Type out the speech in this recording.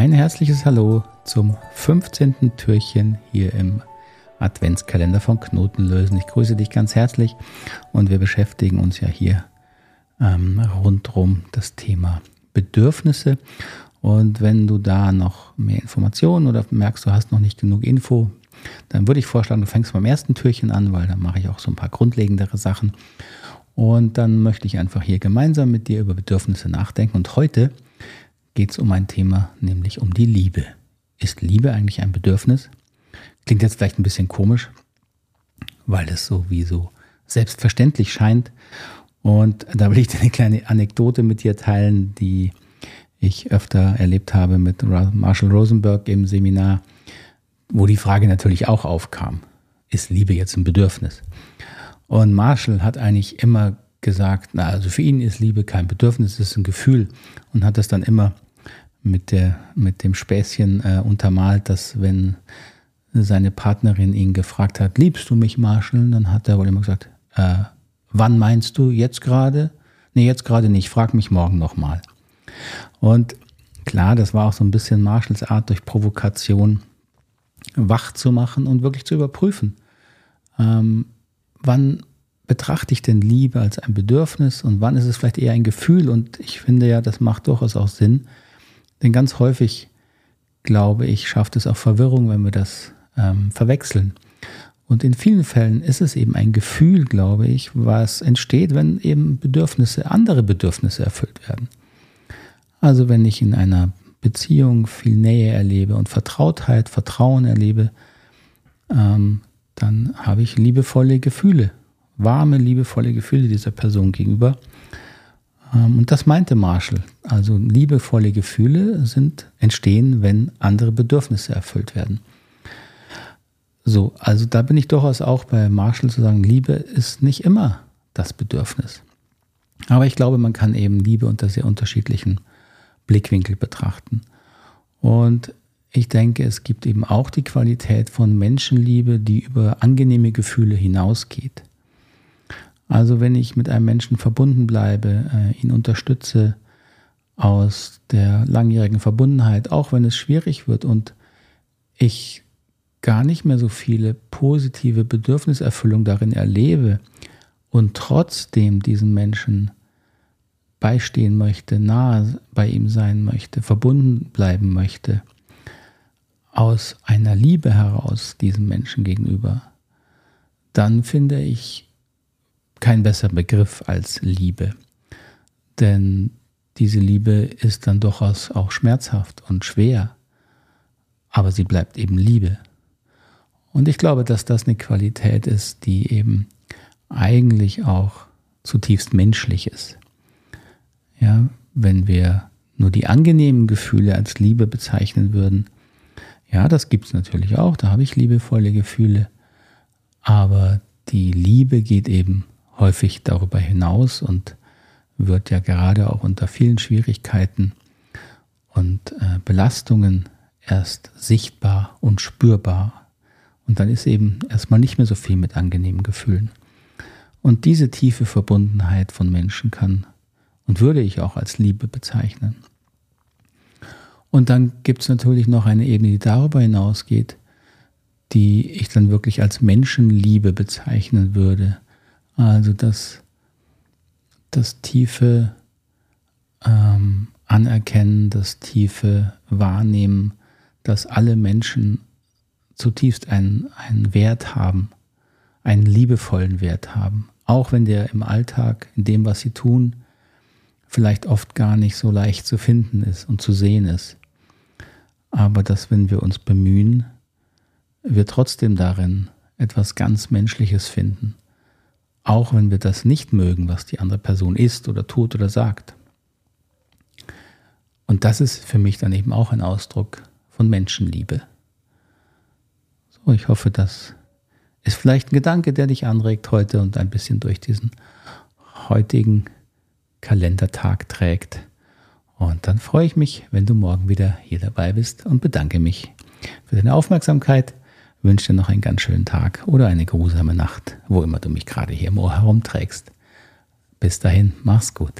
Ein herzliches Hallo zum 15. Türchen hier im Adventskalender von Knotenlösen. Ich grüße dich ganz herzlich und wir beschäftigen uns ja hier ähm, rundrum das Thema Bedürfnisse. Und wenn du da noch mehr Informationen oder merkst, du hast noch nicht genug Info, dann würde ich vorschlagen, du fängst beim ersten Türchen an, weil dann mache ich auch so ein paar grundlegendere Sachen. Und dann möchte ich einfach hier gemeinsam mit dir über Bedürfnisse nachdenken. Und heute geht es um ein Thema, nämlich um die Liebe. Ist Liebe eigentlich ein Bedürfnis? Klingt jetzt vielleicht ein bisschen komisch, weil es so wie so selbstverständlich scheint. Und da will ich dir eine kleine Anekdote mit dir teilen, die ich öfter erlebt habe mit Marshall Rosenberg im Seminar, wo die Frage natürlich auch aufkam, ist Liebe jetzt ein Bedürfnis? Und Marshall hat eigentlich immer gesagt, na, also für ihn ist Liebe kein Bedürfnis, es ist ein Gefühl und hat das dann immer mit, der, mit dem Späßchen äh, untermalt, dass wenn seine Partnerin ihn gefragt hat, liebst du mich, Marshall? Dann hat er wohl immer gesagt, äh, wann meinst du, jetzt gerade? Nee, jetzt gerade nicht, frag mich morgen nochmal. Und klar, das war auch so ein bisschen Marshalls Art, durch Provokation wach zu machen und wirklich zu überprüfen. Ähm, wann betrachte ich denn Liebe als ein Bedürfnis und wann ist es vielleicht eher ein Gefühl? Und ich finde ja, das macht durchaus auch Sinn. Denn ganz häufig, glaube ich, schafft es auch Verwirrung, wenn wir das ähm, verwechseln. Und in vielen Fällen ist es eben ein Gefühl, glaube ich, was entsteht, wenn eben Bedürfnisse, andere Bedürfnisse erfüllt werden. Also wenn ich in einer Beziehung viel Nähe erlebe und Vertrautheit, Vertrauen erlebe, ähm, dann habe ich liebevolle Gefühle, warme, liebevolle Gefühle dieser Person gegenüber. Ähm, und das meinte Marshall. Also liebevolle Gefühle sind, entstehen, wenn andere Bedürfnisse erfüllt werden. So, also da bin ich durchaus auch bei Marshall zu sagen, Liebe ist nicht immer das Bedürfnis. Aber ich glaube, man kann eben Liebe unter sehr unterschiedlichen Blickwinkel betrachten. Und ich denke, es gibt eben auch die Qualität von Menschenliebe, die über angenehme Gefühle hinausgeht. Also wenn ich mit einem Menschen verbunden bleibe, äh, ihn unterstütze aus der langjährigen Verbundenheit, auch wenn es schwierig wird und ich gar nicht mehr so viele positive Bedürfniserfüllung darin erlebe und trotzdem diesen Menschen beistehen möchte, nahe bei ihm sein möchte, verbunden bleiben möchte, aus einer Liebe heraus diesem Menschen gegenüber, dann finde ich kein besserer Begriff als Liebe. Denn diese Liebe ist dann durchaus auch schmerzhaft und schwer, aber sie bleibt eben Liebe. Und ich glaube, dass das eine Qualität ist, die eben eigentlich auch zutiefst menschlich ist. Ja, wenn wir nur die angenehmen Gefühle als Liebe bezeichnen würden, ja, das gibt es natürlich auch, da habe ich liebevolle Gefühle, aber die Liebe geht eben häufig darüber hinaus und wird ja gerade auch unter vielen Schwierigkeiten und äh, Belastungen erst sichtbar und spürbar. Und dann ist eben erstmal nicht mehr so viel mit angenehmen Gefühlen. Und diese tiefe Verbundenheit von Menschen kann und würde ich auch als Liebe bezeichnen. Und dann gibt es natürlich noch eine Ebene, die darüber hinausgeht, die ich dann wirklich als Menschenliebe bezeichnen würde. Also das, das tiefe ähm, Anerkennen, das tiefe Wahrnehmen, dass alle Menschen zutiefst einen, einen Wert haben, einen liebevollen Wert haben. Auch wenn der im Alltag, in dem, was sie tun, vielleicht oft gar nicht so leicht zu finden ist und zu sehen ist. Aber dass, wenn wir uns bemühen, wir trotzdem darin etwas ganz Menschliches finden auch wenn wir das nicht mögen, was die andere Person ist oder tut oder sagt. Und das ist für mich dann eben auch ein Ausdruck von Menschenliebe. So, ich hoffe, das ist vielleicht ein Gedanke, der dich anregt heute und ein bisschen durch diesen heutigen Kalendertag trägt. Und dann freue ich mich, wenn du morgen wieder hier dabei bist und bedanke mich für deine Aufmerksamkeit wünsche dir noch einen ganz schönen Tag oder eine grusame Nacht, wo immer du mich gerade hier im Ohr herumträgst. Bis dahin, mach's gut.